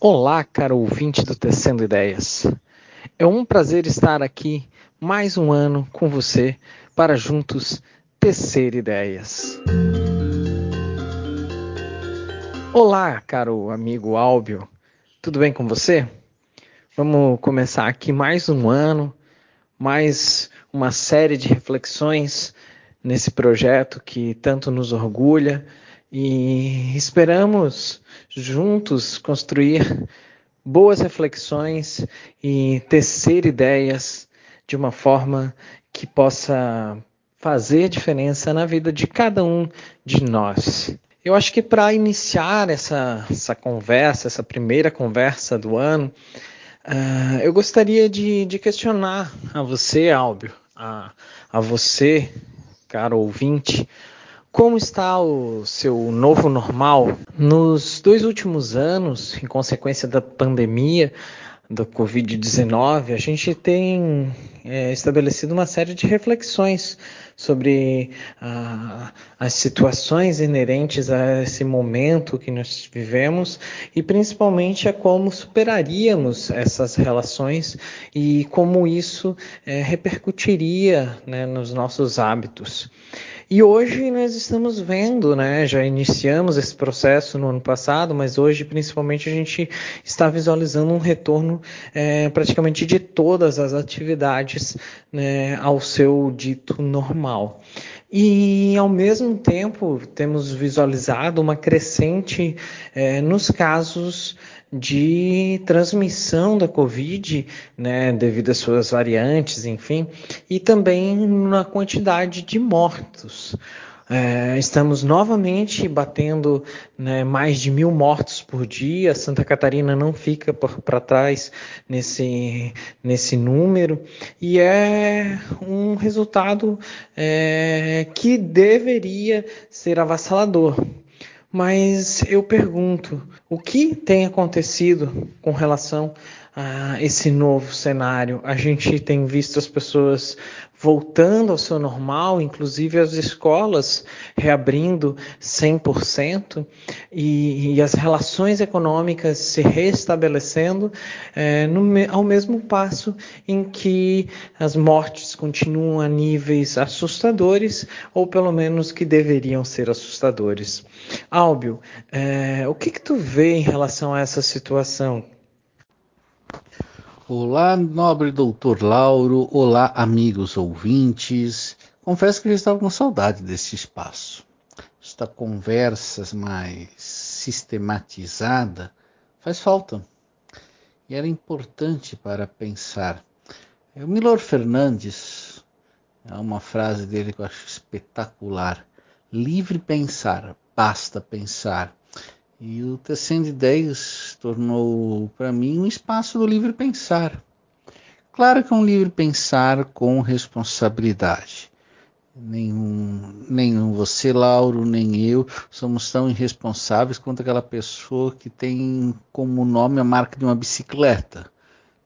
Olá, caro ouvinte do Tecendo Ideias. É um prazer estar aqui mais um ano com você para juntos tecer ideias. Olá, caro amigo Álbio. Tudo bem com você? Vamos começar aqui mais um ano, mais uma série de reflexões nesse projeto que tanto nos orgulha e esperamos juntos construir boas reflexões e tecer ideias de uma forma que possa fazer diferença na vida de cada um de nós. Eu acho que para iniciar essa, essa conversa, essa primeira conversa do ano, uh, eu gostaria de, de, questionar a você, Álbio, a, a você, caro ouvinte, como está o seu novo normal? Nos dois últimos anos, em consequência da pandemia da Covid-19, a gente tem é, estabelecido uma série de reflexões sobre ah, as situações inerentes a esse momento que nós vivemos e principalmente a como superaríamos essas relações e como isso é, repercutiria né, nos nossos hábitos. E hoje nós estamos vendo, né? Já iniciamos esse processo no ano passado, mas hoje principalmente a gente está visualizando um retorno é, praticamente de todas as atividades né, ao seu dito normal. E, ao mesmo tempo, temos visualizado uma crescente é, nos casos de transmissão da Covid, né, devido às suas variantes, enfim, e também na quantidade de mortos. É, estamos novamente batendo né, mais de mil mortos por dia. Santa Catarina não fica para trás nesse, nesse número e é um resultado é, que deveria ser avassalador. Mas eu pergunto, o que tem acontecido com relação a esse novo cenário? A gente tem visto as pessoas voltando ao seu normal, inclusive as escolas reabrindo 100% e, e as relações econômicas se restabelecendo é, no, ao mesmo passo em que as mortes continuam a níveis assustadores, ou pelo menos que deveriam ser assustadores. Álbio, é, o que, que tu vê em relação a essa situação? Olá, nobre doutor Lauro, olá, amigos ouvintes. Confesso que eu estava com saudade desse espaço. Esta conversa mais sistematizada faz falta. E era importante para pensar. O Milor Fernandes, é uma frase dele que eu acho espetacular. Livre pensar, basta pensar. E o Tecendo Ideias tornou para mim um espaço do livre pensar. Claro que é um livre pensar com responsabilidade. Nenhum, nenhum você, Lauro, nem eu somos tão irresponsáveis quanto aquela pessoa que tem como nome a marca de uma bicicleta.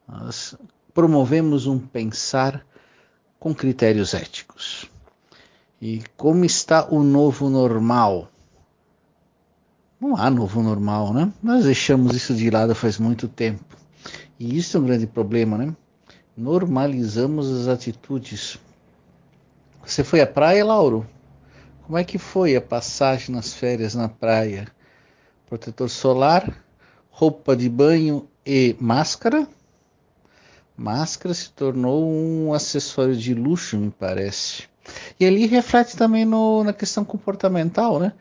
Nós promovemos um pensar com critérios éticos. E como está o novo normal? Não há novo normal, né? Nós deixamos isso de lado faz muito tempo. E isso é um grande problema, né? Normalizamos as atitudes. Você foi à praia, Lauro? Como é que foi a passagem nas férias na praia? Protetor solar, roupa de banho e máscara? Máscara se tornou um acessório de luxo, me parece. E ali reflete também no, na questão comportamental, né?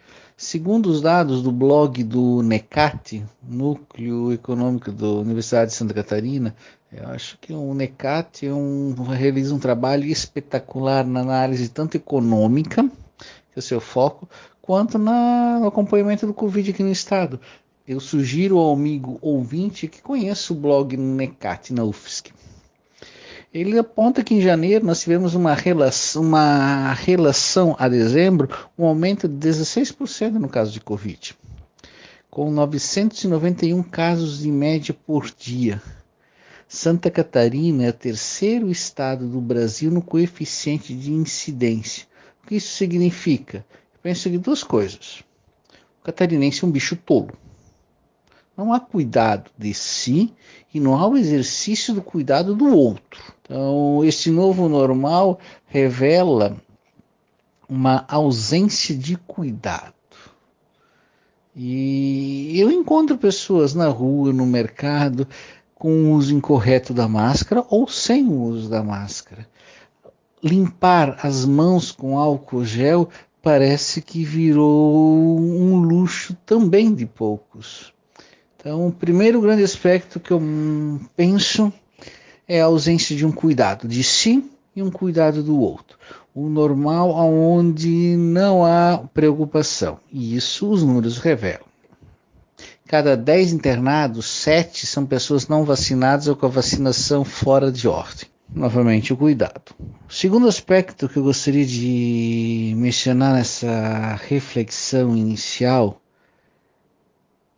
Segundo os dados do blog do NECAT, Núcleo Econômico da Universidade de Santa Catarina, eu acho que o NECAT é um, realiza um trabalho espetacular na análise tanto econômica, que é o seu foco, quanto na, no acompanhamento do Covid aqui no estado. Eu sugiro ao amigo ouvinte que conheça o blog NECAT na UFSC ele aponta que em janeiro nós tivemos uma relação, uma relação a dezembro, um aumento de 16% no caso de Covid, com 991 casos em média por dia. Santa Catarina é o terceiro estado do Brasil no coeficiente de incidência. O que isso significa? Eu penso em duas coisas. O catarinense é um bicho tolo. Não há cuidado de si e não há o exercício do cuidado do outro. Então, esse novo normal revela uma ausência de cuidado. E eu encontro pessoas na rua, no mercado, com o uso incorreto da máscara ou sem o uso da máscara. Limpar as mãos com álcool gel parece que virou um luxo também de poucos. Então, o primeiro grande aspecto que eu penso é a ausência de um cuidado de si e um cuidado do outro. O normal onde não há preocupação. E isso os números revelam. Cada 10 internados, 7 são pessoas não vacinadas ou com a vacinação fora de ordem. Novamente, o cuidado. O segundo aspecto que eu gostaria de mencionar nessa reflexão inicial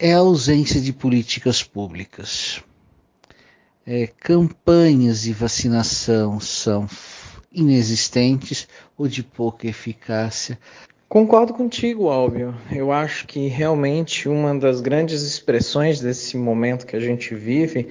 é a ausência de políticas públicas. É, campanhas de vacinação são inexistentes ou de pouca eficácia. Concordo contigo, Álvio. Eu acho que realmente uma das grandes expressões desse momento que a gente vive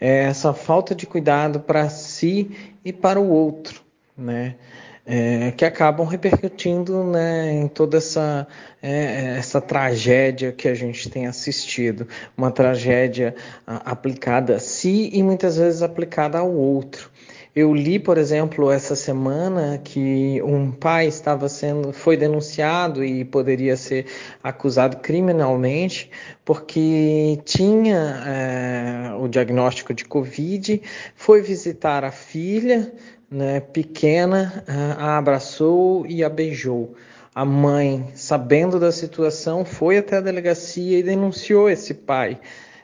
é essa falta de cuidado para si e para o outro, né? É, que acabam repercutindo né, em toda essa, é, essa tragédia que a gente tem assistido. Uma tragédia aplicada a si e muitas vezes aplicada ao outro. Eu li, por exemplo, essa semana que um pai estava sendo, foi denunciado e poderia ser acusado criminalmente porque tinha é, o diagnóstico de Covid, foi visitar a filha, né, pequena, a abraçou e a beijou. A mãe, sabendo da situação, foi até a delegacia e denunciou esse pai.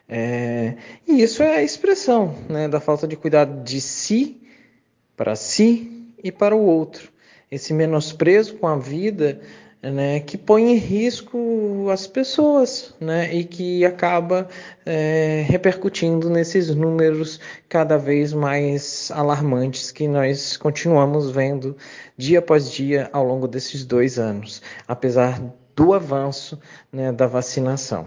É, e isso é a expressão né, da falta de cuidado de si, para si e para o outro. Esse menosprezo com a vida né, que põe em risco as pessoas né, e que acaba é, repercutindo nesses números cada vez mais alarmantes que nós continuamos vendo dia após dia ao longo desses dois anos, apesar do avanço né, da vacinação.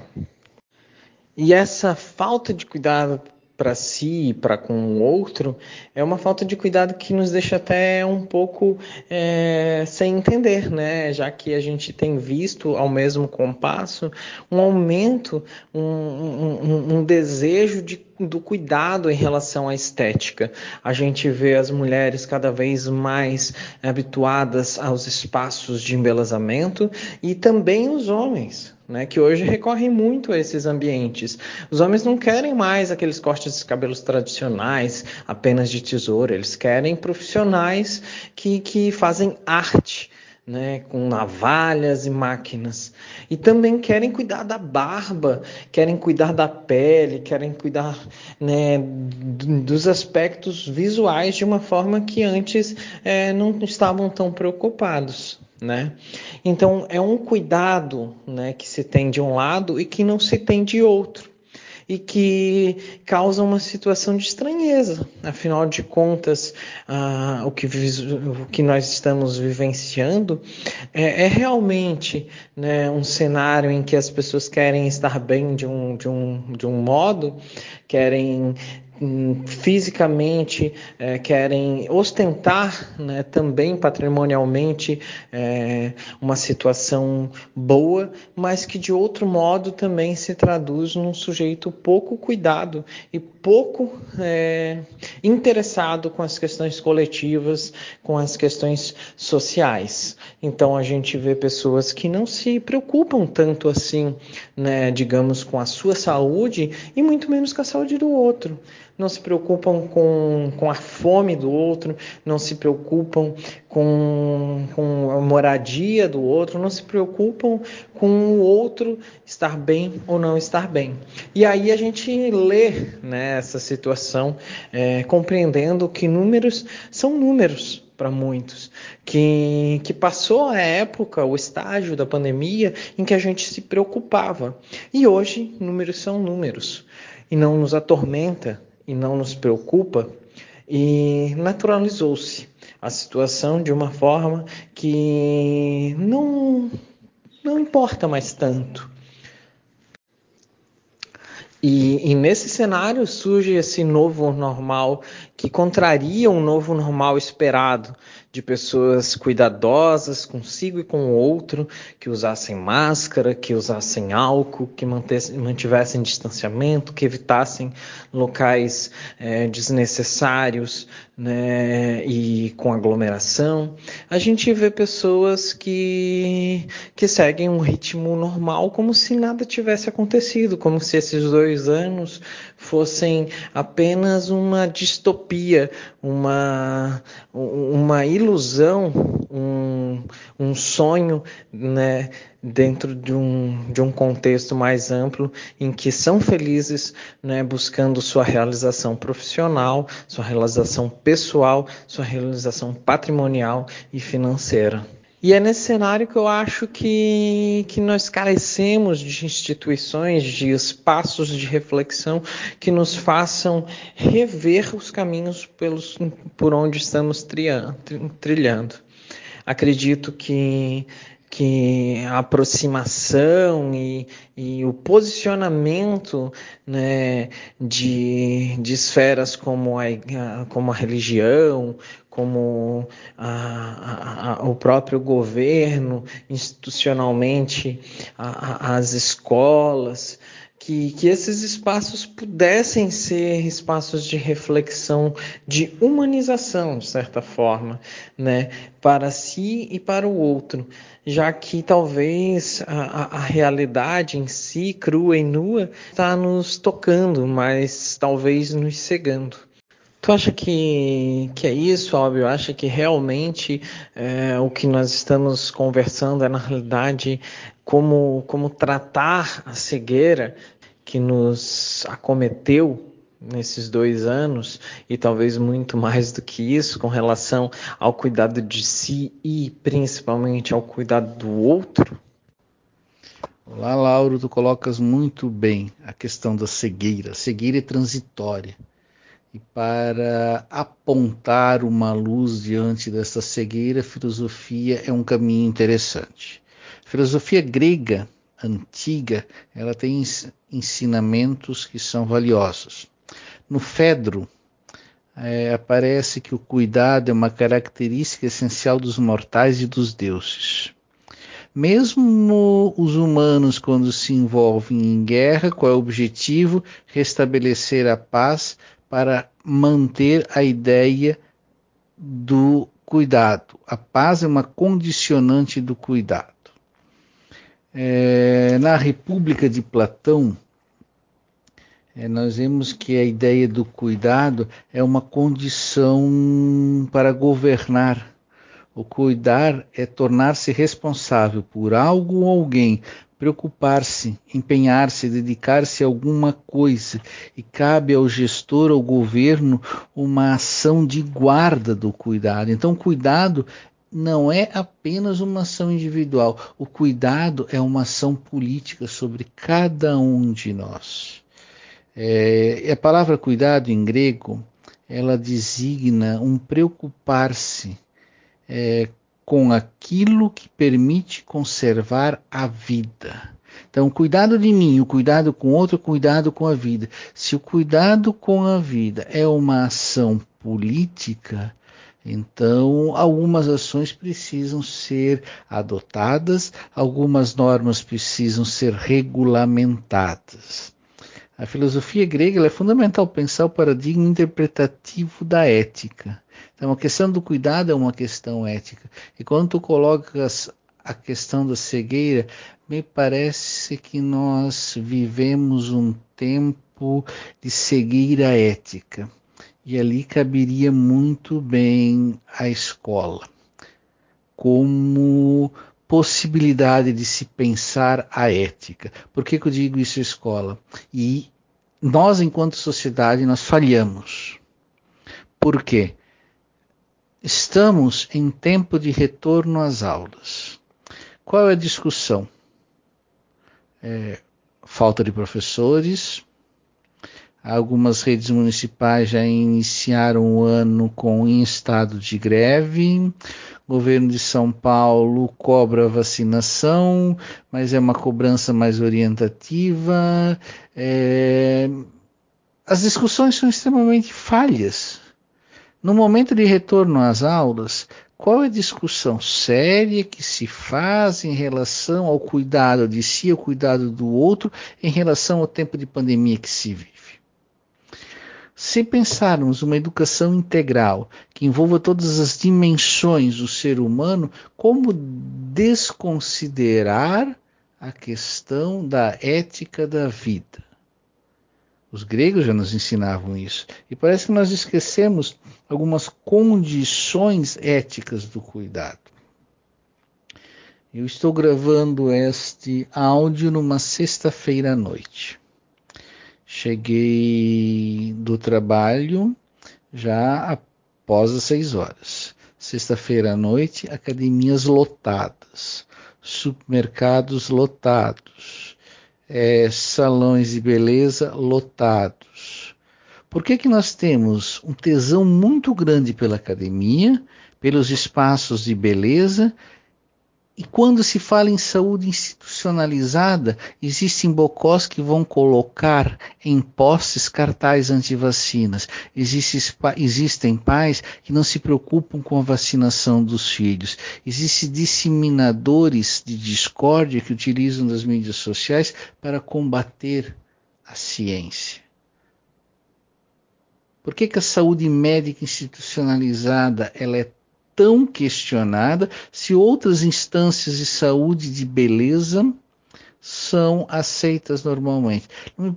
E essa falta de cuidado para si e para com o outro é uma falta de cuidado que nos deixa até um pouco é, sem entender, né? Já que a gente tem visto ao mesmo compasso um aumento, um, um, um desejo de do cuidado em relação à estética. A gente vê as mulheres cada vez mais habituadas aos espaços de embelezamento e também os homens. Né, que hoje recorrem muito a esses ambientes. Os homens não querem mais aqueles cortes de cabelos tradicionais, apenas de tesoura, eles querem profissionais que, que fazem arte, né, com navalhas e máquinas. E também querem cuidar da barba, querem cuidar da pele, querem cuidar né, dos aspectos visuais de uma forma que antes é, não estavam tão preocupados. Né? Então é um cuidado né, que se tem de um lado e que não se tem de outro e que causa uma situação de estranheza. Afinal de contas, ah, o, que, o, que, nós estamos vivenciando é, é realmente né, um cenário em que as pessoas querem estar bem de um, de um, de um modo, querem fisicamente é, querem ostentar né, também patrimonialmente é, uma situação boa, mas que de outro modo também se traduz num sujeito pouco cuidado e pouco é, interessado com as questões coletivas, com as questões sociais. Então a gente vê pessoas que não se preocupam tanto assim, né, digamos, com a sua saúde e muito menos com a saúde do outro não se preocupam com, com a fome do outro, não se preocupam com, com a moradia do outro, não se preocupam com o outro estar bem ou não estar bem. E aí a gente lê né, essa situação é, compreendendo que números são números para muitos, que, que passou a época, o estágio da pandemia em que a gente se preocupava. E hoje, números são números e não nos atormenta e não nos preocupa, e naturalizou-se a situação de uma forma que não, não importa mais tanto. E, e, nesse cenário surge esse novo normal que contraria um novo normal esperado de pessoas cuidadosas consigo e com o outro, que usassem máscara, que usassem álcool, que mantivessem distanciamento, que evitassem locais é, desnecessários né, e com aglomeração. A gente vê pessoas que, que seguem um ritmo normal como se nada tivesse acontecido, como se esses dois anos fossem apenas uma distopia, uma, uma ilusão, um, um sonho, né, dentro de um, de um contexto mais amplo em que são felizes, né, buscando sua realização profissional, sua realização pessoal, sua realização patrimonial e financeira. E é nesse cenário que eu acho que, que nós carecemos de instituições, de espaços de reflexão que nos façam rever os caminhos pelos, por onde estamos trilhando. Acredito que que a aproximação e, e o posicionamento né, de, de esferas como a, como a religião, como a, a, o próprio governo, institucionalmente, as escolas, que, que esses espaços pudessem ser espaços de reflexão, de humanização, de certa forma, né, para si e para o outro, já que talvez a, a realidade em si, crua e nua, está nos tocando, mas talvez nos cegando. Tu acha que, que é isso, Óbvio? Acha que realmente é, o que nós estamos conversando é, na realidade, como, como tratar a cegueira que nos acometeu nesses dois anos e talvez muito mais do que isso com relação ao cuidado de si e principalmente ao cuidado do outro? Olá, Lauro, tu colocas muito bem a questão da cegueira. Cegueira é transitória. E para apontar uma luz diante dessa cegueira, a filosofia é um caminho interessante. A filosofia grega antiga, ela tem ensinamentos que são valiosos. No Fedro, é, aparece que o cuidado é uma característica essencial dos mortais e dos deuses. Mesmo os humanos, quando se envolvem em guerra, qual é o objetivo? Restabelecer a paz para manter a ideia do cuidado. A paz é uma condicionante do cuidado. É, na República de Platão, é, nós vemos que a ideia do cuidado é uma condição para governar. O cuidar é tornar-se responsável por algo ou alguém, preocupar-se, empenhar-se, dedicar-se a alguma coisa. E cabe ao gestor, ao governo, uma ação de guarda do cuidado. Então, cuidado não é apenas uma ação individual. O cuidado é uma ação política sobre cada um de nós. É, a palavra cuidado em grego ela designa um preocupar-se é, com aquilo que permite conservar a vida. Então, cuidado de mim, o cuidado com outro, cuidado com a vida. Se o cuidado com a vida é uma ação política, então, algumas ações precisam ser adotadas, algumas normas precisam ser regulamentadas. A filosofia grega é fundamental pensar o paradigma interpretativo da ética. Então, a questão do cuidado é uma questão ética. E quando tu colocas a questão da cegueira, me parece que nós vivemos um tempo de cegueira ética e ali caberia muito bem a escola como possibilidade de se pensar a ética. Por que, que eu digo isso escola? E nós, enquanto sociedade, nós falhamos. Por quê? Estamos em tempo de retorno às aulas. Qual é a discussão? É, falta de professores, Algumas redes municipais já iniciaram o ano com em estado de greve. O governo de São Paulo cobra vacinação, mas é uma cobrança mais orientativa. É... As discussões são extremamente falhas. No momento de retorno às aulas, qual é a discussão séria que se faz em relação ao cuidado de si, ao cuidado do outro, em relação ao tempo de pandemia que se vive? Se pensarmos uma educação integral que envolva todas as dimensões do ser humano, como desconsiderar a questão da ética da vida? Os gregos já nos ensinavam isso. E parece que nós esquecemos algumas condições éticas do cuidado. Eu estou gravando este áudio numa sexta-feira à noite. Cheguei do trabalho já após as seis horas. Sexta-feira à noite, academias lotadas, supermercados lotados, é, salões de beleza lotados. Por que, que nós temos um tesão muito grande pela academia, pelos espaços de beleza e quando se fala em saúde institucionalizada, existem bocós que vão colocar em postes cartazes anti-vacinas. existem pais que não se preocupam com a vacinação dos filhos. Existem disseminadores de discórdia que utilizam das mídias sociais para combater a ciência. Por que, que a saúde médica institucionalizada ela é tão questionada se outras instâncias de saúde de beleza são aceitas normalmente.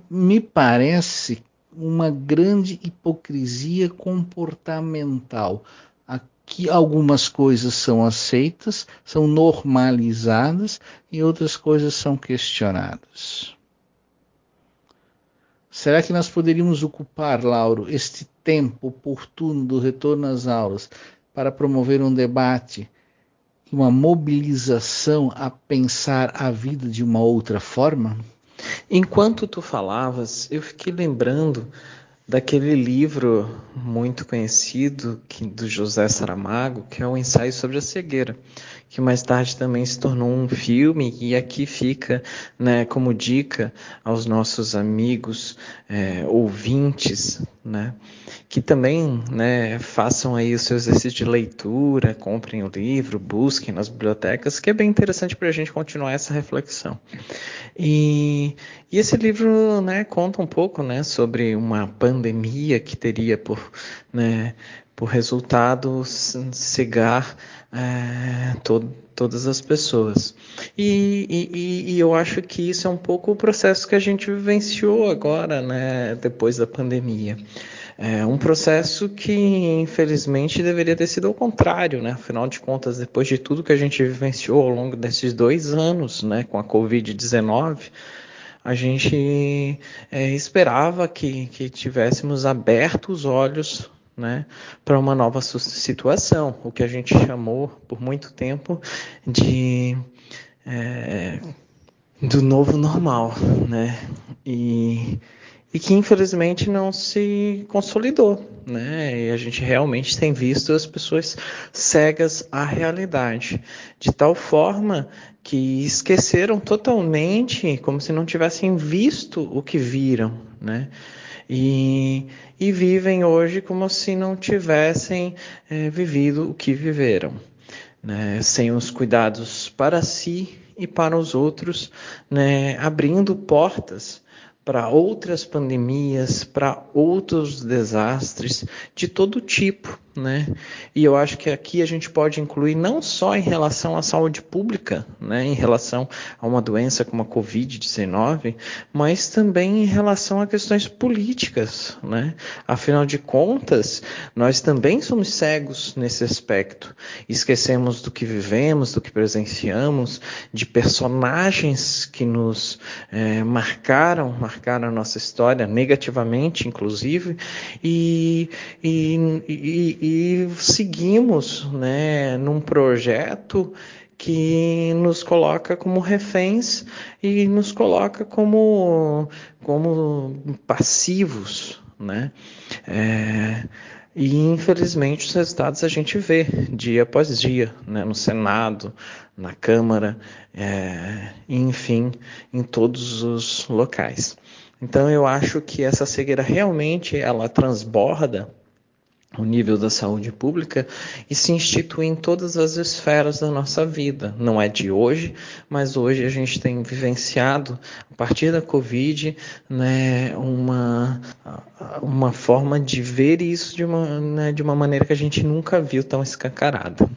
Me parece uma grande hipocrisia comportamental. Aqui algumas coisas são aceitas, são normalizadas e outras coisas são questionadas. Será que nós poderíamos ocupar, Lauro, este tempo oportuno do retorno às aulas para promover um debate uma mobilização a pensar a vida de uma outra forma? Enquanto tu falavas, eu fiquei lembrando daquele livro muito conhecido que, do José Saramago, que é o Ensaio sobre a Cegueira, que mais tarde também se tornou um filme e aqui fica né, como dica aos nossos amigos é, ouvintes, né, que também né, façam aí o seu exercício de leitura, comprem o livro, busquem nas bibliotecas, que é bem interessante para a gente continuar essa reflexão. E, e esse livro né, conta um pouco né, sobre uma pandemia que teria por, né, por resultado cegar é, to, todas as pessoas. E, e, e, eu acho que isso é um pouco o processo que a gente vivenciou agora, né, depois da pandemia. É um processo que, infelizmente, deveria ter sido ao contrário, né? Afinal de contas, depois de tudo que a gente vivenciou ao longo desses dois anos, né, com a Covid-19, a gente é, esperava que, que tivéssemos aberto os olhos né, para uma nova situação, o que a gente chamou por muito tempo de é, do novo normal, né? E e que infelizmente não se consolidou, né? E a gente realmente tem visto as pessoas cegas à realidade, de tal forma que esqueceram totalmente, como se não tivessem visto o que viram, né? E, e vivem hoje como se não tivessem é, vivido o que viveram, né? Sem os cuidados para si e para os outros, né? Abrindo portas para outras pandemias, para outros desastres de todo tipo né? E eu acho que aqui a gente pode incluir não só em relação à saúde pública, né, em relação a uma doença como a Covid-19, mas também em relação a questões políticas, né? Afinal de contas, nós também somos cegos nesse aspecto. Esquecemos do que vivemos, do que presenciamos, de personagens que nos é, marcaram, marcaram a nossa história negativamente, inclusive, e, e, e e seguimos né, num projeto que nos coloca como reféns e nos coloca como, como passivos, né? É, e infelizmente os resultados a gente vê dia após dia, né, no Senado, na Câmara, é, enfim, em todos os locais. Então eu acho que essa cegueira realmente ela transborda o nível da saúde pública e se institui em todas as esferas da nossa vida. Não é de hoje, mas hoje a gente tem vivenciado, a partir da Covid, né, uma, uma forma de ver isso de uma, né, de uma maneira que a gente nunca viu tão escancarada.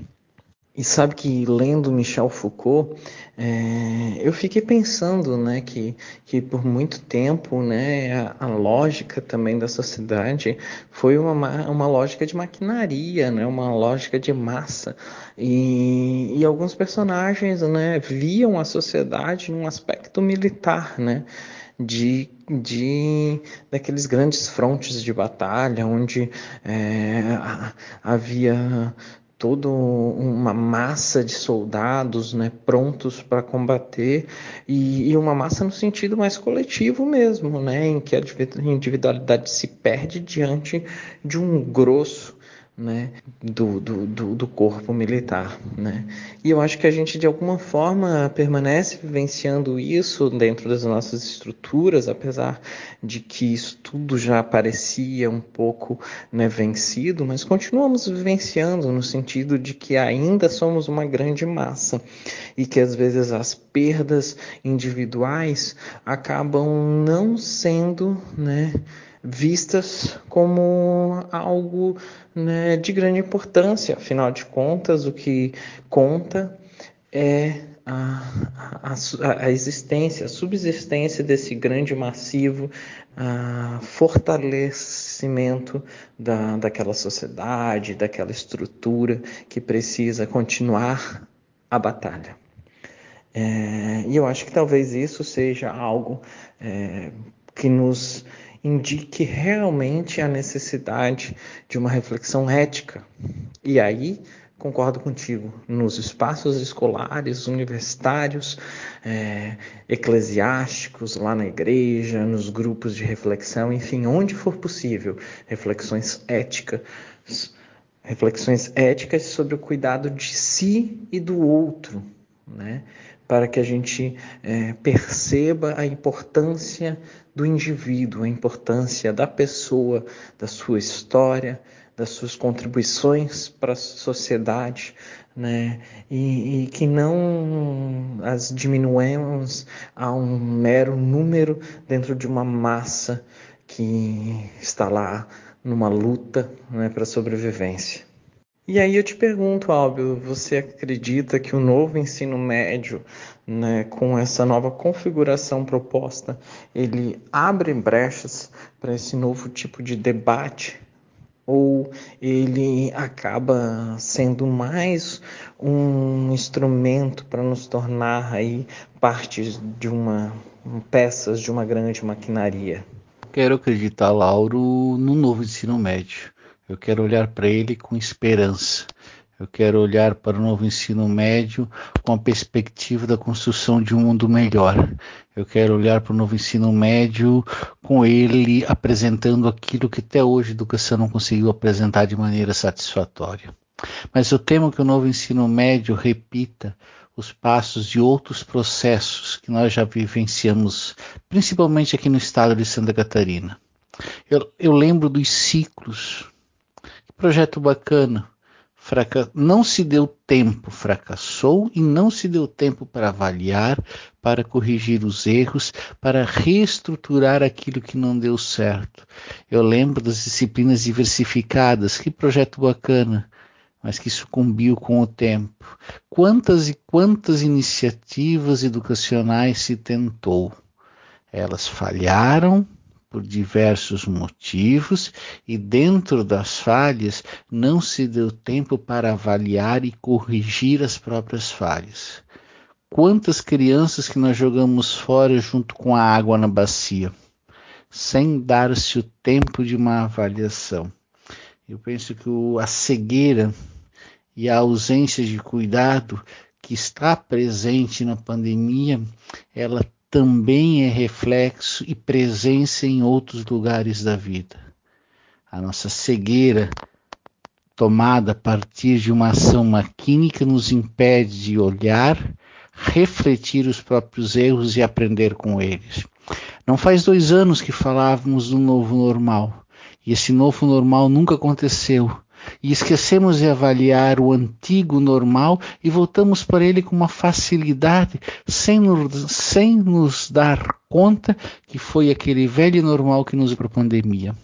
E sabe que lendo Michel Foucault, é, eu fiquei pensando, né, que, que por muito tempo, né, a, a, lógica também da sociedade foi uma, uma lógica de maquinaria, né, uma lógica de massa. E, e alguns personagens, né, viam a sociedade num aspecto militar, né, de, de daqueles grandes frontes de batalha onde é, havia toda uma massa de soldados né, prontos para combater e, e, uma massa no sentido mais coletivo mesmo, né, em que a individualidade se perde diante de um grosso né, do, do, do, do, corpo militar. Né? E eu acho que a gente, de alguma forma, permanece vivenciando isso dentro das nossas estruturas, apesar de que isso tudo já parecia um pouco né, vencido, mas continuamos vivenciando no sentido de que ainda somos uma grande massa e que às vezes as perdas individuais acabam não sendo, né, vistas como algo né, de grande importância. Afinal de contas, o que conta é a, a, a, existência, a subsistência desse grande massivo, a fortalecimento da, daquela sociedade, daquela estrutura que precisa continuar a batalha. É, e eu acho que talvez isso seja algo é, que nos indique realmente a necessidade de uma reflexão ética. E aí, concordo contigo, nos espaços escolares, universitários, é, eclesiásticos, lá na igreja, nos grupos de reflexão, enfim, onde for possível, reflexões éticas, reflexões éticas sobre o cuidado de si e do outro, né? Para que a gente é, perceba a importância do indivíduo, a importância da pessoa, da sua história, das suas contribuições para a sociedade, né? E, e, que não as diminuamos a um mero número dentro de uma massa que está lá numa luta né, para sobrevivência. E aí eu te pergunto, Álvio, você acredita que o novo ensino médio, né, com essa nova configuração proposta, ele abre brechas para esse novo tipo de debate? Ou ele acaba sendo mais um instrumento para nos tornar aí partes de uma peças de uma grande maquinaria? Quero acreditar, Lauro, no novo ensino médio eu quero olhar para ele com esperança. Eu quero olhar para o novo ensino médio com a perspectiva da construção de um mundo melhor. Eu quero olhar para o novo ensino médio com ele apresentando aquilo que até hoje a educação não conseguiu apresentar de maneira satisfatória. Mas eu temo que o novo ensino médio repita os passos de outros processos que nós já vivenciamos, principalmente aqui no estado de Santa Catarina. Eu, eu lembro dos ciclos Projeto bacana. Fraca... Não se deu tempo, fracassou e não se deu tempo para avaliar, para corrigir os erros, para reestruturar aquilo que não deu certo. Eu lembro das disciplinas diversificadas, que projeto bacana, mas que sucumbiu com o tempo. Quantas e quantas iniciativas educacionais se tentou? Elas falharam, por diversos motivos e dentro das falhas não se deu tempo para avaliar e corrigir as próprias falhas. Quantas crianças que nós jogamos fora junto com a água na bacia, sem dar-se o tempo de uma avaliação. Eu penso que a cegueira e a ausência de cuidado que está presente na pandemia, ela também é reflexo e presença em outros lugares da vida. A nossa cegueira tomada a partir de uma ação maquínica nos impede de olhar, refletir os próprios erros e aprender com eles. Não faz dois anos que falávamos do novo normal, e esse novo normal nunca aconteceu. E esquecemos de avaliar o antigo normal e voltamos para ele com uma facilidade, sem nos, sem nos dar conta que foi aquele velho normal que nos para a pandemia.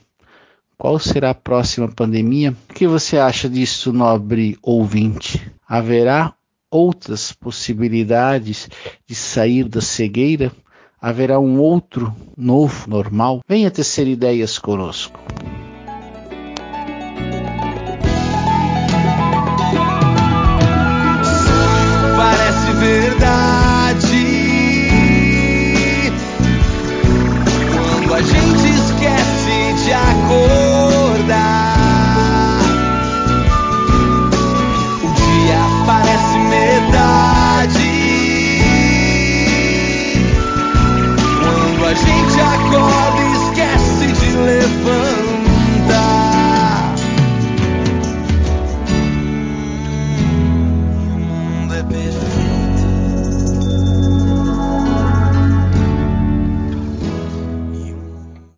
Qual será a próxima pandemia? O que você acha disso, nobre ouvinte? Haverá outras possibilidades de sair da cegueira? Haverá um outro novo normal? Venha tecer ideias conosco.